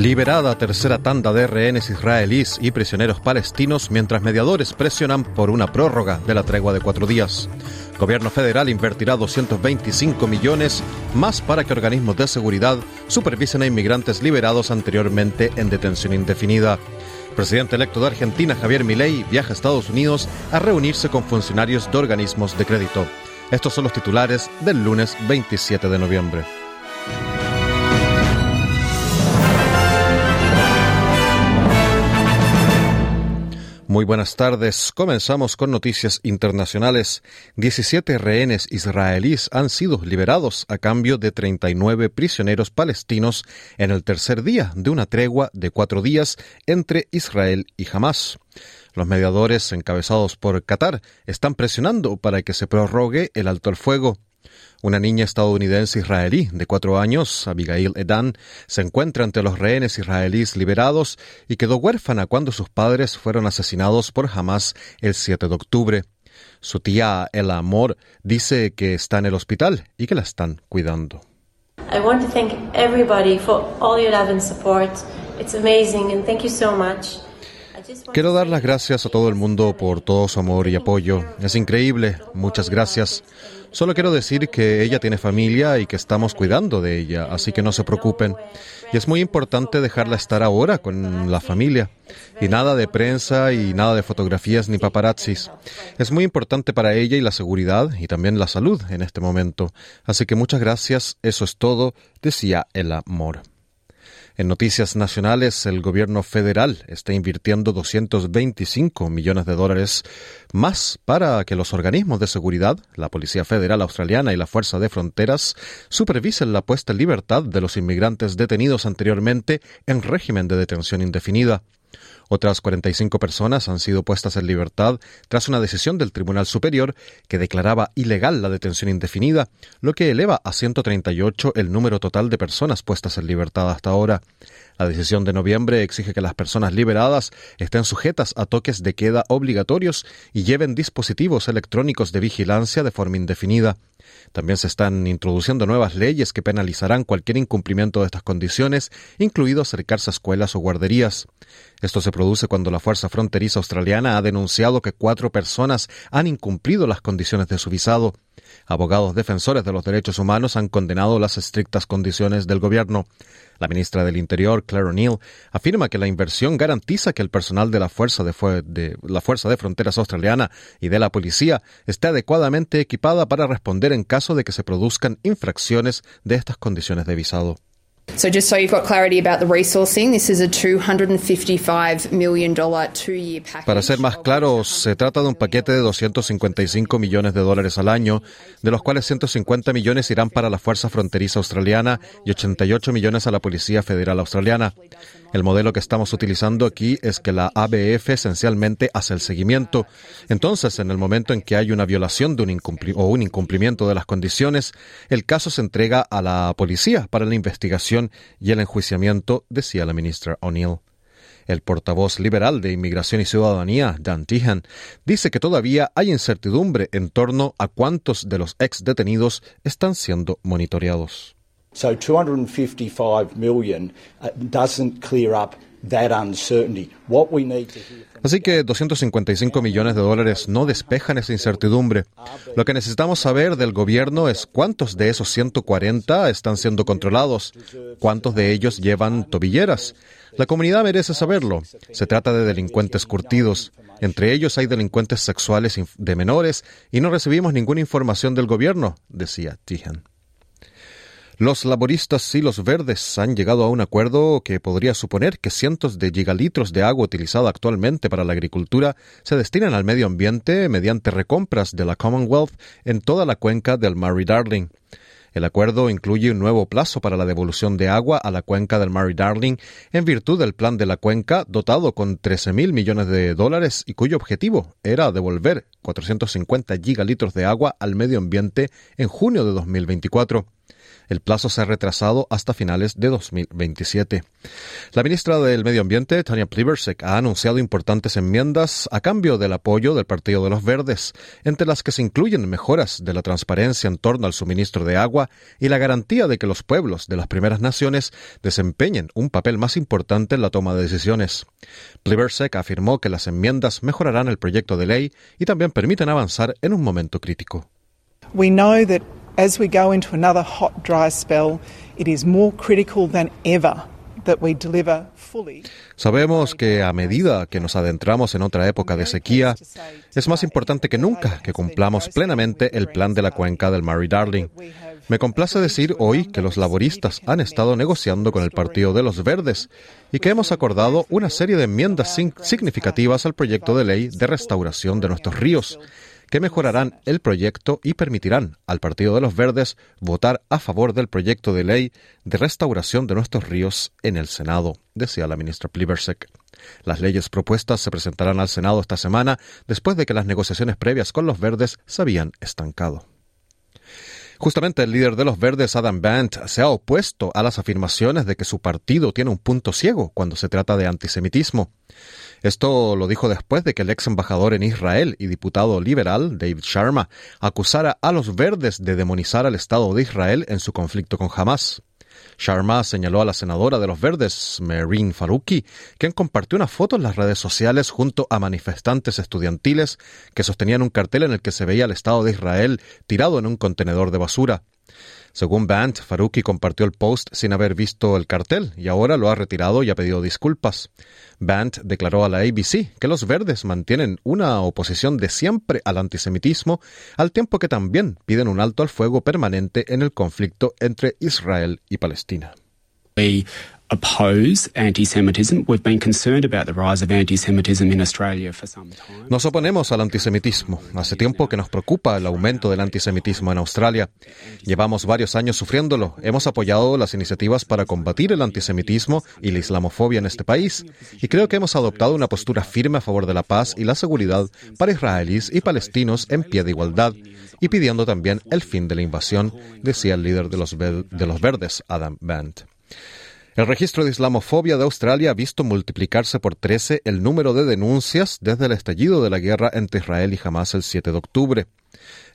Liberada tercera tanda de rehenes israelíes y prisioneros palestinos mientras mediadores presionan por una prórroga de la tregua de cuatro días. Gobierno federal invertirá 225 millones más para que organismos de seguridad supervisen a inmigrantes liberados anteriormente en detención indefinida. Presidente electo de Argentina, Javier Milei, viaja a Estados Unidos a reunirse con funcionarios de organismos de crédito. Estos son los titulares del lunes 27 de noviembre. Muy buenas tardes. Comenzamos con noticias internacionales. 17 rehenes israelíes han sido liberados a cambio de 39 prisioneros palestinos en el tercer día de una tregua de cuatro días entre Israel y Hamas. Los mediadores encabezados por Qatar están presionando para que se prorrogue el alto el fuego. Una niña estadounidense israelí de cuatro años, Abigail Edan, se encuentra entre los rehenes israelíes liberados y quedó huérfana cuando sus padres fueron asesinados por Hamas el 7 de octubre. Su tía El Amor dice que está en el hospital y que la están cuidando. I want to thank everybody for all your love and support. It's amazing and thank you so much. Quiero dar las gracias a todo el mundo por todo su amor y apoyo. Es increíble. Muchas gracias. Solo quiero decir que ella tiene familia y que estamos cuidando de ella, así que no se preocupen. Y es muy importante dejarla estar ahora con la familia. Y nada de prensa y nada de fotografías ni paparazzis. Es muy importante para ella y la seguridad y también la salud en este momento. Así que muchas gracias, eso es todo, decía el amor. En noticias nacionales, el gobierno federal está invirtiendo 225 millones de dólares más para que los organismos de seguridad, la Policía Federal Australiana y la Fuerza de Fronteras, supervisen la puesta en libertad de los inmigrantes detenidos anteriormente en régimen de detención indefinida. Otras 45 personas han sido puestas en libertad tras una decisión del Tribunal Superior que declaraba ilegal la detención indefinida, lo que eleva a 138 el número total de personas puestas en libertad hasta ahora. La decisión de noviembre exige que las personas liberadas estén sujetas a toques de queda obligatorios y lleven dispositivos electrónicos de vigilancia de forma indefinida. También se están introduciendo nuevas leyes que penalizarán cualquier incumplimiento de estas condiciones, incluido acercarse a escuelas o guarderías. Esto se produce cuando la Fuerza Fronteriza Australiana ha denunciado que cuatro personas han incumplido las condiciones de su visado. Abogados defensores de los derechos humanos han condenado las estrictas condiciones del gobierno. La ministra del Interior, Claire O'Neill, afirma que la inversión garantiza que el personal de la Fuerza de, de, la Fuerza de Fronteras Australiana y de la Policía esté adecuadamente equipada para responder en caso de que se produzcan infracciones de estas condiciones de visado. So just so you've got clarity about the resourcing, this is a $255 million two-year package. Para ser más claros, se trata de un paquete de 255 millones de dólares al año, de los cuales 150 millones irán para la Fuerza Fronteriza Australiana y 88 millones a la Policía Federal Australiana. El modelo que estamos utilizando aquí es que la ABF esencialmente hace el seguimiento. Entonces, en el momento en que hay una violación de un o un incumplimiento de las condiciones, el caso se entrega a la policía para la investigación y el enjuiciamiento, decía la ministra O'Neill. El portavoz liberal de Inmigración y Ciudadanía, Dan Tehan, dice que todavía hay incertidumbre en torno a cuántos de los ex detenidos están siendo monitoreados. So 255 million uh, doesn't clear up that uncertainty. What we need to hear Así que 255 millones de dólares no despejan esa incertidumbre. Lo que necesitamos saber del gobierno es cuántos de esos 140 están siendo controlados, cuántos de ellos llevan tobilleras. La comunidad merece saberlo. Se trata de delincuentes curtidos. Entre ellos hay delincuentes sexuales de menores y no recibimos ninguna información del gobierno, decía Tijan. Los laboristas y los verdes han llegado a un acuerdo que podría suponer que cientos de gigalitros de agua utilizada actualmente para la agricultura se destinan al medio ambiente mediante recompras de la Commonwealth en toda la cuenca del Murray Darling. El acuerdo incluye un nuevo plazo para la devolución de agua a la cuenca del Murray Darling en virtud del plan de la cuenca dotado con 13 mil millones de dólares y cuyo objetivo era devolver 450 gigalitros de agua al medio ambiente en junio de 2024. El plazo se ha retrasado hasta finales de 2027. La ministra del Medio Ambiente, Tania Plibersek, ha anunciado importantes enmiendas a cambio del apoyo del Partido de los Verdes, entre las que se incluyen mejoras de la transparencia en torno al suministro de agua y la garantía de que los pueblos de las primeras naciones desempeñen un papel más importante en la toma de decisiones. Plibersek afirmó que las enmiendas mejorarán el proyecto de ley y también permiten avanzar en un momento crítico. As we go into another hot, dry spell, it is more critical than ever that we deliver fully. Sabemos que a medida que nos adentramos en otra época de sequía, es más importante que nunca que cumplamos plenamente el plan de la cuenca del Murray Darling. Me complace decir hoy que los laboristas han estado negociando con el Partido de los Verdes y que hemos acordado una serie de enmiendas significativas al proyecto de ley de restauración de nuestros ríos que mejorarán el proyecto y permitirán al Partido de los Verdes votar a favor del proyecto de ley de restauración de nuestros ríos en el Senado, decía la ministra Plibersek. Las leyes propuestas se presentarán al Senado esta semana después de que las negociaciones previas con los verdes se habían estancado. Justamente el líder de los verdes, Adam Bant, se ha opuesto a las afirmaciones de que su partido tiene un punto ciego cuando se trata de antisemitismo. Esto lo dijo después de que el ex embajador en Israel y diputado liberal, David Sharma, acusara a los verdes de demonizar al Estado de Israel en su conflicto con Hamas. Sharma señaló a la senadora de los verdes, Merin Faruqi, quien compartió una foto en las redes sociales junto a manifestantes estudiantiles que sostenían un cartel en el que se veía al Estado de Israel tirado en un contenedor de basura. Según Bant, Faruqi compartió el post sin haber visto el cartel y ahora lo ha retirado y ha pedido disculpas. Bant declaró a la ABC que los verdes mantienen una oposición de siempre al antisemitismo, al tiempo que también piden un alto al fuego permanente en el conflicto entre Israel y Palestina. Nos oponemos al antisemitismo. Hace tiempo que nos preocupa el aumento del antisemitismo en Australia. Llevamos varios años sufriéndolo. Hemos apoyado las iniciativas para combatir el antisemitismo y la islamofobia en este país. Y creo que hemos adoptado una postura firme a favor de la paz y la seguridad para israelíes y palestinos en pie de igualdad y pidiendo también el fin de la invasión, decía el líder de los, de los verdes, Adam Band. El registro de islamofobia de Australia ha visto multiplicarse por 13 el número de denuncias desde el estallido de la guerra entre Israel y Hamas el 7 de octubre.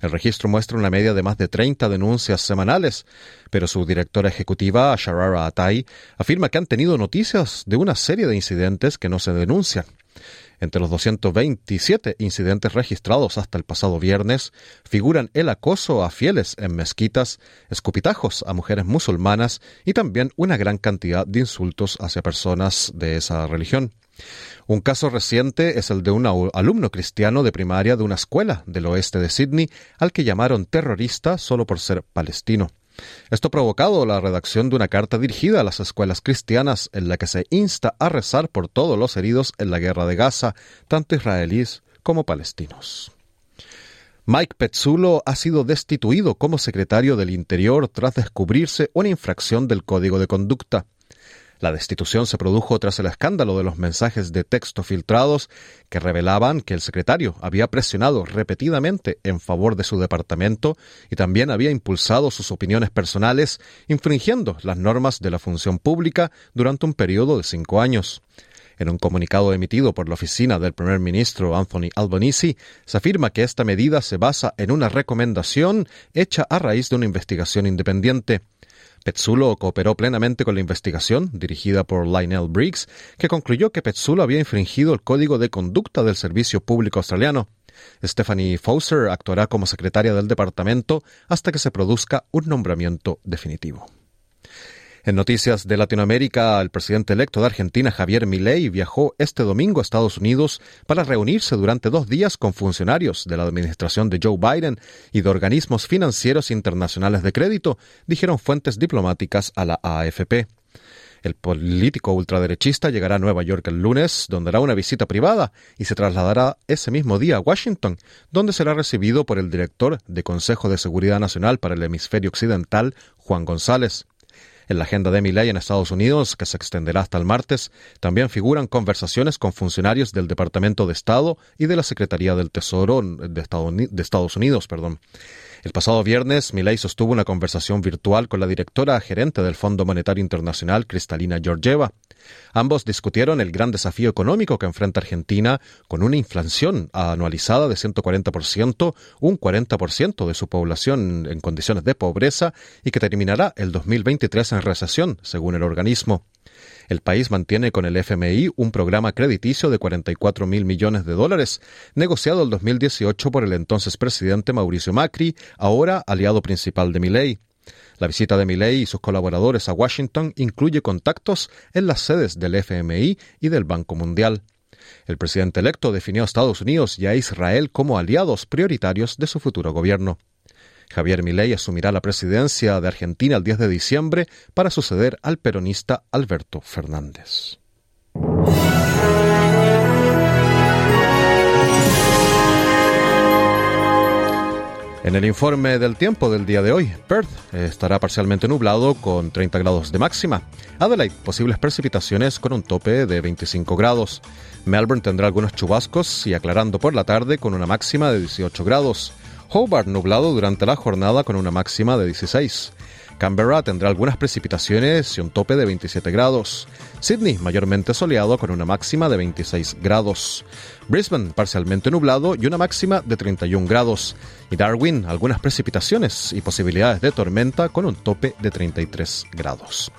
El registro muestra una media de más de 30 denuncias semanales, pero su directora ejecutiva, Sharara Atai, afirma que han tenido noticias de una serie de incidentes que no se denuncian. Entre los 227 incidentes registrados hasta el pasado viernes figuran el acoso a fieles en mezquitas, escupitajos a mujeres musulmanas y también una gran cantidad de insultos hacia personas de esa religión. Un caso reciente es el de un alumno cristiano de primaria de una escuela del oeste de Sydney al que llamaron terrorista solo por ser palestino. Esto ha provocado la redacción de una carta dirigida a las escuelas cristianas en la que se insta a rezar por todos los heridos en la guerra de Gaza, tanto israelíes como palestinos. Mike Petzulo ha sido destituido como secretario del Interior tras descubrirse una infracción del Código de Conducta. La destitución se produjo tras el escándalo de los mensajes de texto filtrados que revelaban que el secretario había presionado repetidamente en favor de su departamento y también había impulsado sus opiniones personales, infringiendo las normas de la función pública durante un periodo de cinco años. En un comunicado emitido por la oficina del primer ministro Anthony Albanese, se afirma que esta medida se basa en una recomendación hecha a raíz de una investigación independiente. Petzulo cooperó plenamente con la investigación, dirigida por Lionel Briggs, que concluyó que Petzulo había infringido el código de conducta del Servicio Público Australiano. Stephanie Fauser actuará como secretaria del departamento hasta que se produzca un nombramiento definitivo. En noticias de Latinoamérica, el presidente electo de Argentina, Javier Milei, viajó este domingo a Estados Unidos para reunirse durante dos días con funcionarios de la administración de Joe Biden y de organismos financieros internacionales de crédito, dijeron fuentes diplomáticas a la AFP. El político ultraderechista llegará a Nueva York el lunes, donde hará una visita privada y se trasladará ese mismo día a Washington, donde será recibido por el director de Consejo de Seguridad Nacional para el Hemisferio Occidental, Juan González. En la agenda de Milei en Estados Unidos, que se extenderá hasta el martes, también figuran conversaciones con funcionarios del Departamento de Estado y de la Secretaría del Tesoro de Estados Unidos. Perdón. El pasado viernes, Milei sostuvo una conversación virtual con la directora gerente del Fondo Monetario Internacional, Cristalina Georgieva. Ambos discutieron el gran desafío económico que enfrenta Argentina con una inflación anualizada de 140%, un 40% de su población en condiciones de pobreza y que terminará el 2023 en recesión, según el organismo. El país mantiene con el FMI un programa crediticio de 44 mil millones de dólares, negociado el 2018 por el entonces presidente Mauricio Macri, ahora aliado principal de Milei. La visita de Milei y sus colaboradores a Washington incluye contactos en las sedes del FMI y del Banco Mundial. El presidente electo definió a Estados Unidos y a Israel como aliados prioritarios de su futuro gobierno. Javier Milei asumirá la presidencia de Argentina el 10 de diciembre para suceder al peronista Alberto Fernández. En el informe del tiempo del día de hoy, Perth estará parcialmente nublado con 30 grados de máxima. Adelaide, posibles precipitaciones con un tope de 25 grados. Melbourne tendrá algunos chubascos y aclarando por la tarde con una máxima de 18 grados. Hobart nublado durante la jornada con una máxima de 16. Canberra tendrá algunas precipitaciones y un tope de 27 grados. Sydney mayormente soleado con una máxima de 26 grados. Brisbane parcialmente nublado y una máxima de 31 grados. Y Darwin algunas precipitaciones y posibilidades de tormenta con un tope de 33 grados.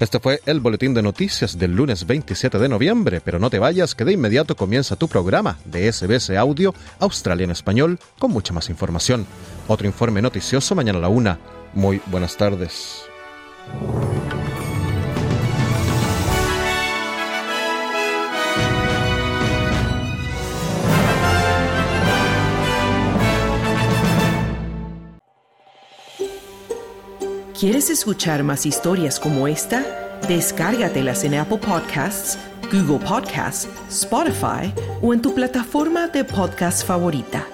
Este fue el boletín de noticias del lunes 27 de noviembre, pero no te vayas que de inmediato comienza tu programa de SBS Audio Australia en Español con mucha más información. Otro informe noticioso mañana a la una. Muy buenas tardes. ¿Quieres escuchar más historias como esta? Descárgatelas en Apple Podcasts, Google Podcasts, Spotify o en tu plataforma de podcast favorita.